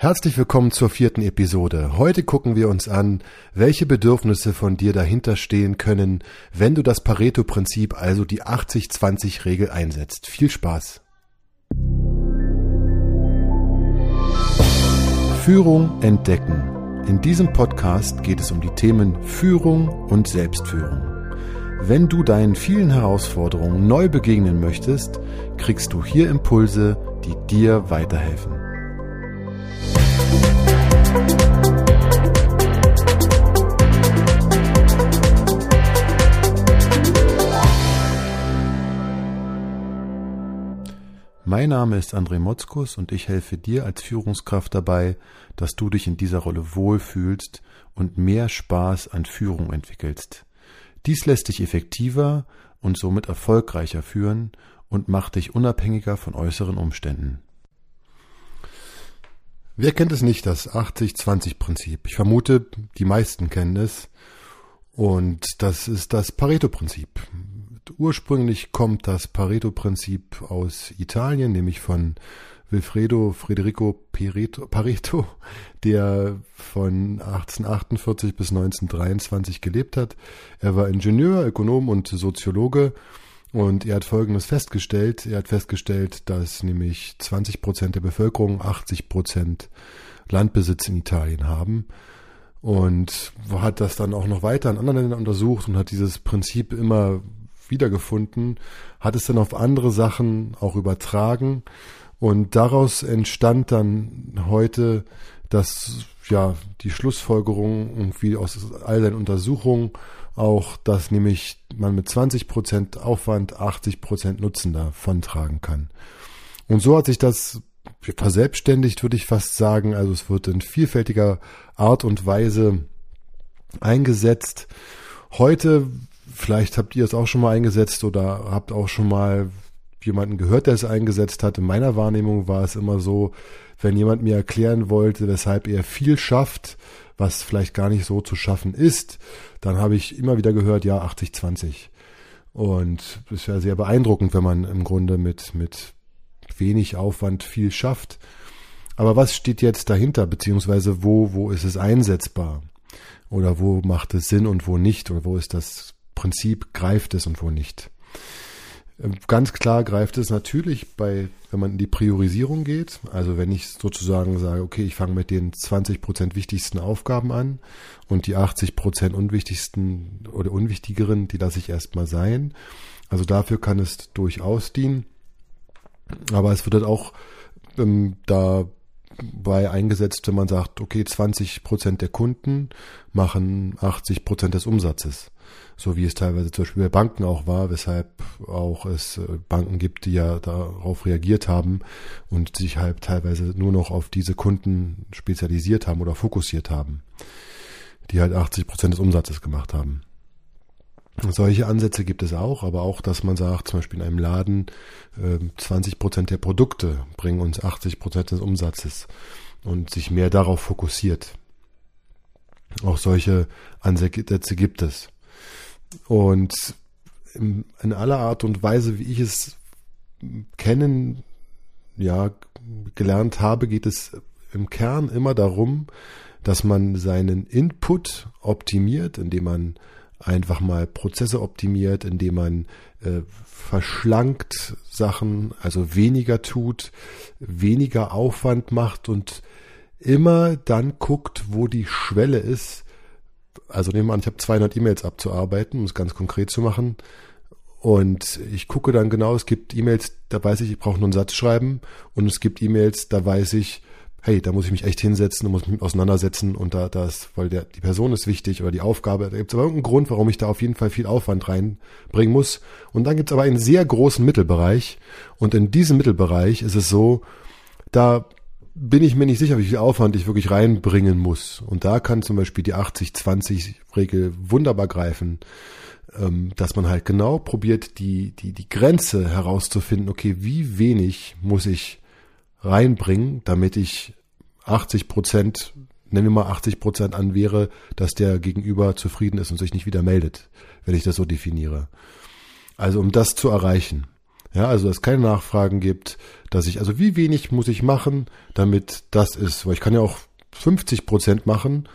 Herzlich willkommen zur vierten Episode. Heute gucken wir uns an, welche Bedürfnisse von dir dahinter stehen können, wenn du das Pareto-Prinzip, also die 80-20-Regel einsetzt. Viel Spaß! Führung entdecken. In diesem Podcast geht es um die Themen Führung und Selbstführung. Wenn du deinen vielen Herausforderungen neu begegnen möchtest, kriegst du hier Impulse, die dir weiterhelfen. Mein Name ist André Motzkus und ich helfe dir als Führungskraft dabei, dass du dich in dieser Rolle wohlfühlst und mehr Spaß an Führung entwickelst. Dies lässt dich effektiver und somit erfolgreicher führen und macht dich unabhängiger von äußeren Umständen. Wer kennt es nicht, das 80-20-Prinzip? Ich vermute, die meisten kennen es. Und das ist das Pareto-Prinzip. Ursprünglich kommt das Pareto-Prinzip aus Italien, nämlich von Wilfredo Federico Pareto, der von 1848 bis 1923 gelebt hat. Er war Ingenieur, Ökonom und Soziologe und er hat Folgendes festgestellt. Er hat festgestellt, dass nämlich 20 Prozent der Bevölkerung 80 Prozent Landbesitz in Italien haben und hat das dann auch noch weiter in anderen Ländern untersucht und hat dieses Prinzip immer wiedergefunden, hat es dann auf andere Sachen auch übertragen und daraus entstand dann heute, dass ja die Schlussfolgerung irgendwie aus all seinen Untersuchungen auch, dass nämlich man mit 20 Prozent Aufwand 80 Prozent Nutzen davon tragen kann. Und so hat sich das verselbstständigt, würde ich fast sagen. Also es wird in vielfältiger Art und Weise eingesetzt. Heute, vielleicht habt ihr es auch schon mal eingesetzt oder habt auch schon mal jemanden gehört, der es eingesetzt hat. In meiner Wahrnehmung war es immer so, wenn jemand mir erklären wollte, weshalb er viel schafft, was vielleicht gar nicht so zu schaffen ist, dann habe ich immer wieder gehört, ja, 80-20. Und es wäre sehr beeindruckend, wenn man im Grunde mit, mit wenig Aufwand viel schafft. Aber was steht jetzt dahinter, beziehungsweise wo, wo ist es einsetzbar? Oder wo macht es Sinn und wo nicht? Oder wo ist das Prinzip, greift es und wo nicht? Ganz klar greift es natürlich bei, wenn man in die Priorisierung geht. Also wenn ich sozusagen sage, okay, ich fange mit den 20 Prozent wichtigsten Aufgaben an und die 80 Prozent unwichtigsten oder unwichtigeren, die lasse ich erstmal sein. Also dafür kann es durchaus dienen. Aber es wird dann auch ähm, dabei eingesetzt, wenn man sagt, okay, 20 Prozent der Kunden machen 80 Prozent des Umsatzes so wie es teilweise zum Beispiel bei Banken auch war, weshalb auch es äh, Banken gibt, die ja darauf reagiert haben und sich halt teilweise nur noch auf diese Kunden spezialisiert haben oder fokussiert haben, die halt 80 Prozent des Umsatzes gemacht haben. Solche Ansätze gibt es auch, aber auch, dass man sagt, zum Beispiel in einem Laden, 20 ähm, Prozent der Produkte bringen uns 80 Prozent des Umsatzes und sich mehr darauf fokussiert. Auch solche Ansätze gibt es. Und in, aller Art und Weise, wie ich es kennen, ja, gelernt habe, geht es im Kern immer darum, dass man seinen Input optimiert, indem man einfach mal Prozesse optimiert, indem man äh, verschlankt Sachen, also weniger tut, weniger Aufwand macht und immer dann guckt, wo die Schwelle ist, also nehmen wir an, ich habe 200 E-Mails abzuarbeiten, um es ganz konkret zu machen. Und ich gucke dann genau, es gibt E-Mails, da weiß ich, ich brauche nur einen Satz schreiben. Und es gibt E-Mails, da weiß ich, hey, da muss ich mich echt hinsetzen und muss mich auseinandersetzen und da das, weil der, die Person ist wichtig oder die Aufgabe, da gibt es aber irgendeinen Grund, warum ich da auf jeden Fall viel Aufwand reinbringen muss. Und dann gibt es aber einen sehr großen Mittelbereich und in diesem Mittelbereich ist es so, da bin ich mir nicht sicher, wie viel Aufwand ich wirklich reinbringen muss. Und da kann zum Beispiel die 80-20-Regel wunderbar greifen, ähm, dass man halt genau probiert, die, die, die Grenze herauszufinden, okay, wie wenig muss ich reinbringen, damit ich 80 Prozent, nennen wir mal 80 Prozent an wäre, dass der Gegenüber zufrieden ist und sich nicht wieder meldet, wenn ich das so definiere. Also um das zu erreichen. Ja, also dass es keine Nachfragen gibt, dass ich, also wie wenig muss ich machen, damit das ist, weil ich kann ja auch 50 Prozent machen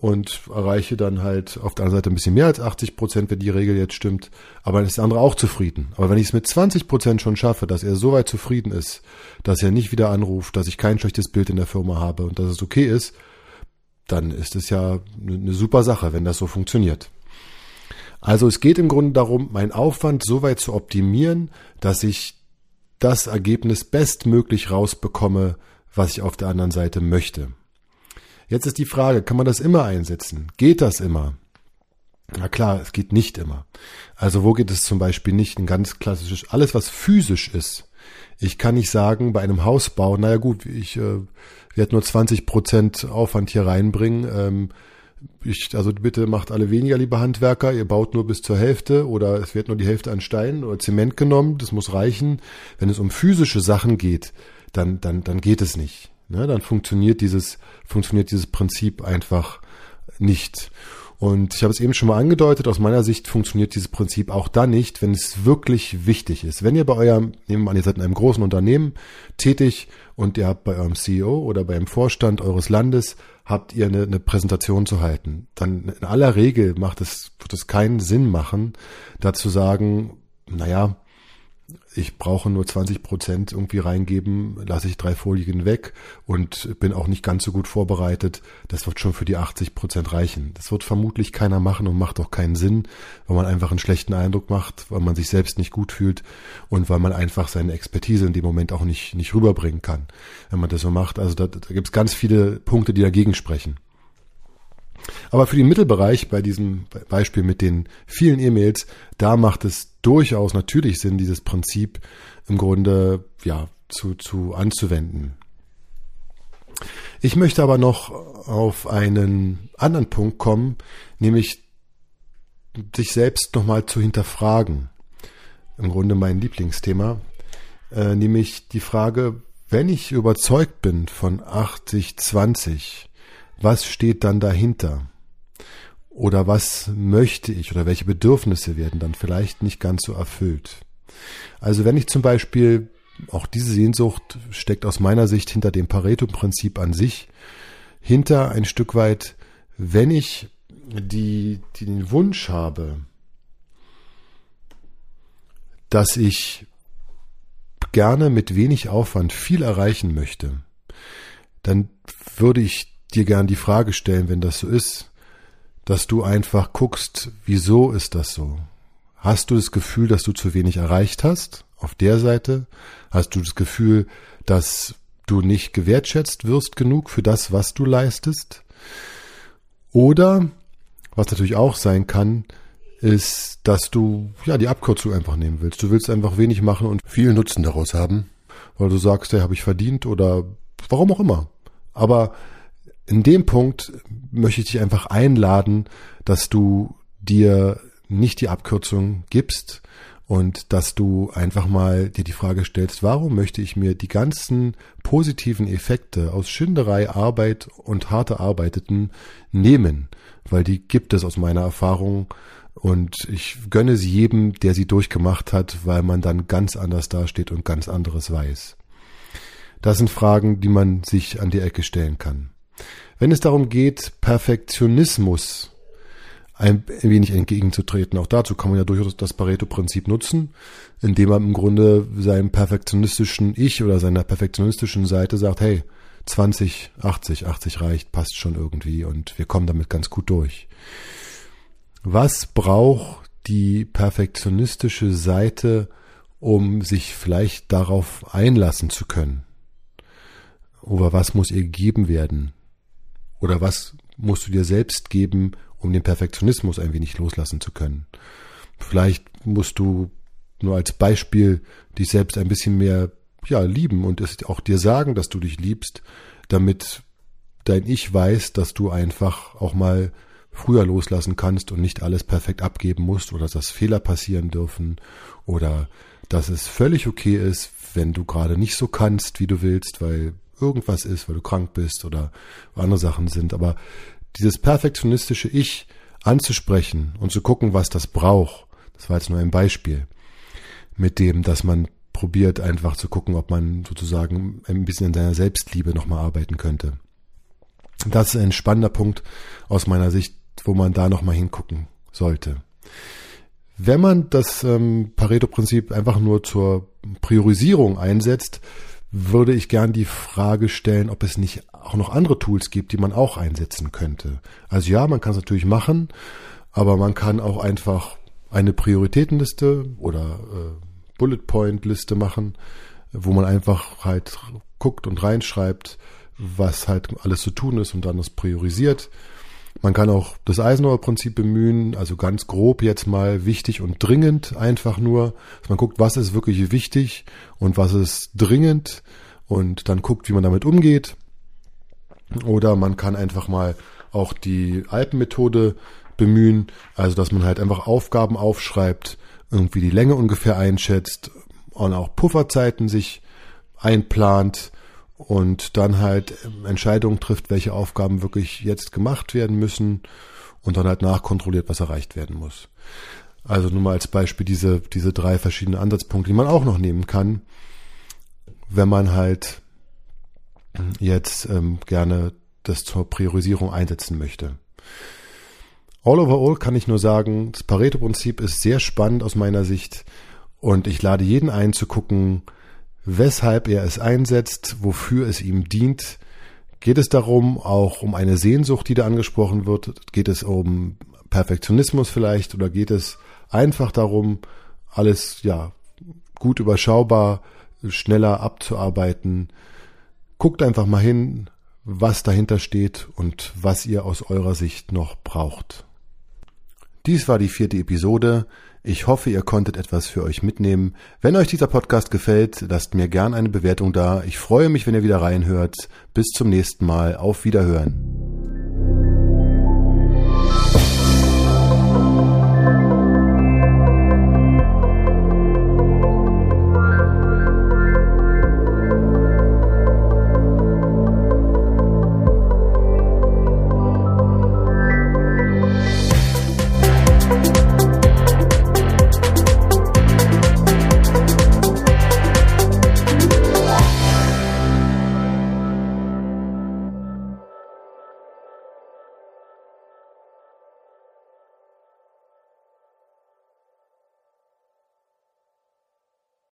und erreiche dann halt auf der anderen Seite ein bisschen mehr als 80 Prozent, wenn die Regel jetzt stimmt, aber dann ist der andere auch zufrieden. Aber wenn ich es mit 20 Prozent schon schaffe, dass er so weit zufrieden ist, dass er nicht wieder anruft, dass ich kein schlechtes Bild in der Firma habe und dass es okay ist, dann ist es ja eine super Sache, wenn das so funktioniert. Also es geht im Grunde darum, meinen Aufwand so weit zu optimieren, dass ich das Ergebnis bestmöglich rausbekomme, was ich auf der anderen Seite möchte. Jetzt ist die Frage, kann man das immer einsetzen? Geht das immer? Na klar, es geht nicht immer. Also wo geht es zum Beispiel nicht? Ein ganz klassisches, alles was physisch ist. Ich kann nicht sagen, bei einem Hausbau, naja gut, ich äh, werde nur 20 Prozent Aufwand hier reinbringen. Ähm, ich, also bitte macht alle weniger, liebe Handwerker, ihr baut nur bis zur Hälfte oder es wird nur die Hälfte an Stein oder Zement genommen, das muss reichen. Wenn es um physische Sachen geht, dann, dann, dann geht es nicht. Ne? Dann funktioniert dieses, funktioniert dieses Prinzip einfach nicht. Und ich habe es eben schon mal angedeutet, aus meiner Sicht funktioniert dieses Prinzip auch dann nicht, wenn es wirklich wichtig ist. Wenn ihr bei eurem, nehmen wir an, ihr seid in einem großen Unternehmen tätig und ihr habt bei eurem CEO oder beim Vorstand eures Landes habt ihr eine, eine Präsentation zu halten, dann in aller Regel macht es, wird es keinen Sinn machen, da zu sagen, naja, ich brauche nur 20 Prozent irgendwie reingeben, lasse ich drei Folien weg und bin auch nicht ganz so gut vorbereitet. Das wird schon für die 80 Prozent reichen. Das wird vermutlich keiner machen und macht auch keinen Sinn, weil man einfach einen schlechten Eindruck macht, weil man sich selbst nicht gut fühlt und weil man einfach seine Expertise in dem Moment auch nicht, nicht rüberbringen kann, wenn man das so macht. Also da, da gibt es ganz viele Punkte, die dagegen sprechen. Aber für den Mittelbereich, bei diesem Beispiel mit den vielen E-Mails, da macht es durchaus natürlich Sinn, dieses Prinzip im Grunde, ja, zu, zu anzuwenden. Ich möchte aber noch auf einen anderen Punkt kommen, nämlich sich selbst nochmal zu hinterfragen. Im Grunde mein Lieblingsthema, äh, nämlich die Frage, wenn ich überzeugt bin von 80-20, was steht dann dahinter? Oder was möchte ich oder welche Bedürfnisse werden dann vielleicht nicht ganz so erfüllt? Also wenn ich zum Beispiel, auch diese Sehnsucht steckt aus meiner Sicht hinter dem Pareto-Prinzip an sich, hinter ein Stück weit, wenn ich die, die den Wunsch habe, dass ich gerne mit wenig Aufwand viel erreichen möchte, dann würde ich dir gern die Frage stellen, wenn das so ist, dass du einfach guckst, wieso ist das so? Hast du das Gefühl, dass du zu wenig erreicht hast? Auf der Seite? Hast du das Gefühl, dass du nicht gewertschätzt wirst genug für das, was du leistest? Oder, was natürlich auch sein kann, ist, dass du ja die Abkürzung einfach nehmen willst. Du willst einfach wenig machen und viel Nutzen daraus haben, weil du sagst, ja, habe ich verdient oder warum auch immer. Aber in dem Punkt möchte ich dich einfach einladen, dass du dir nicht die Abkürzung gibst und dass du einfach mal dir die Frage stellst, warum möchte ich mir die ganzen positiven Effekte aus Schinderei, Arbeit und harte Arbeiteten nehmen, weil die gibt es aus meiner Erfahrung und ich gönne sie jedem, der sie durchgemacht hat, weil man dann ganz anders dasteht und ganz anderes weiß. Das sind Fragen, die man sich an die Ecke stellen kann. Wenn es darum geht, Perfektionismus ein wenig entgegenzutreten, auch dazu kann man ja durchaus das Pareto-Prinzip nutzen, indem man im Grunde seinem perfektionistischen Ich oder seiner perfektionistischen Seite sagt, hey, 20, 80, 80 reicht, passt schon irgendwie und wir kommen damit ganz gut durch. Was braucht die perfektionistische Seite, um sich vielleicht darauf einlassen zu können? Oder was muss ihr gegeben werden? Oder was musst du dir selbst geben, um den Perfektionismus ein wenig loslassen zu können? Vielleicht musst du nur als Beispiel dich selbst ein bisschen mehr ja, lieben und es auch dir sagen, dass du dich liebst, damit dein Ich weiß, dass du einfach auch mal früher loslassen kannst und nicht alles perfekt abgeben musst oder dass Fehler passieren dürfen oder dass es völlig okay ist, wenn du gerade nicht so kannst, wie du willst, weil irgendwas ist, weil du krank bist oder andere Sachen sind. Aber dieses perfektionistische Ich anzusprechen und zu gucken, was das braucht, das war jetzt nur ein Beispiel. mit dem, dass man probiert einfach zu gucken, ob man sozusagen ein bisschen in seiner Selbstliebe nochmal arbeiten könnte. Das ist ein spannender Punkt aus meiner Sicht, wo man da nochmal hingucken sollte. Wenn man das ähm, Pareto-Prinzip einfach nur zur Priorisierung einsetzt, würde ich gern die Frage stellen, ob es nicht auch noch andere Tools gibt, die man auch einsetzen könnte. Also ja, man kann es natürlich machen, aber man kann auch einfach eine Prioritätenliste oder äh, Bullet Point Liste machen, wo man einfach halt guckt und reinschreibt, was halt alles zu tun ist und dann das priorisiert. Man kann auch das Eisenhower-Prinzip bemühen, also ganz grob jetzt mal wichtig und dringend einfach nur, dass man guckt, was ist wirklich wichtig und was ist dringend und dann guckt, wie man damit umgeht. Oder man kann einfach mal auch die Alpenmethode bemühen, also dass man halt einfach Aufgaben aufschreibt, irgendwie die Länge ungefähr einschätzt und auch Pufferzeiten sich einplant und dann halt Entscheidungen trifft, welche Aufgaben wirklich jetzt gemacht werden müssen und dann halt nachkontrolliert, was erreicht werden muss. Also nur mal als Beispiel diese, diese drei verschiedenen Ansatzpunkte, die man auch noch nehmen kann, wenn man halt jetzt ähm, gerne das zur Priorisierung einsetzen möchte. All over all kann ich nur sagen, das Pareto-Prinzip ist sehr spannend aus meiner Sicht und ich lade jeden ein zu gucken, weshalb er es einsetzt, wofür es ihm dient. Geht es darum, auch um eine Sehnsucht, die da angesprochen wird? Geht es um Perfektionismus vielleicht oder geht es einfach darum, alles ja gut überschaubar, schneller abzuarbeiten? Guckt einfach mal hin, was dahinter steht und was ihr aus eurer Sicht noch braucht. Dies war die vierte Episode. Ich hoffe, ihr konntet etwas für euch mitnehmen. Wenn euch dieser Podcast gefällt, lasst mir gern eine Bewertung da. Ich freue mich, wenn ihr wieder reinhört. Bis zum nächsten Mal. Auf Wiederhören.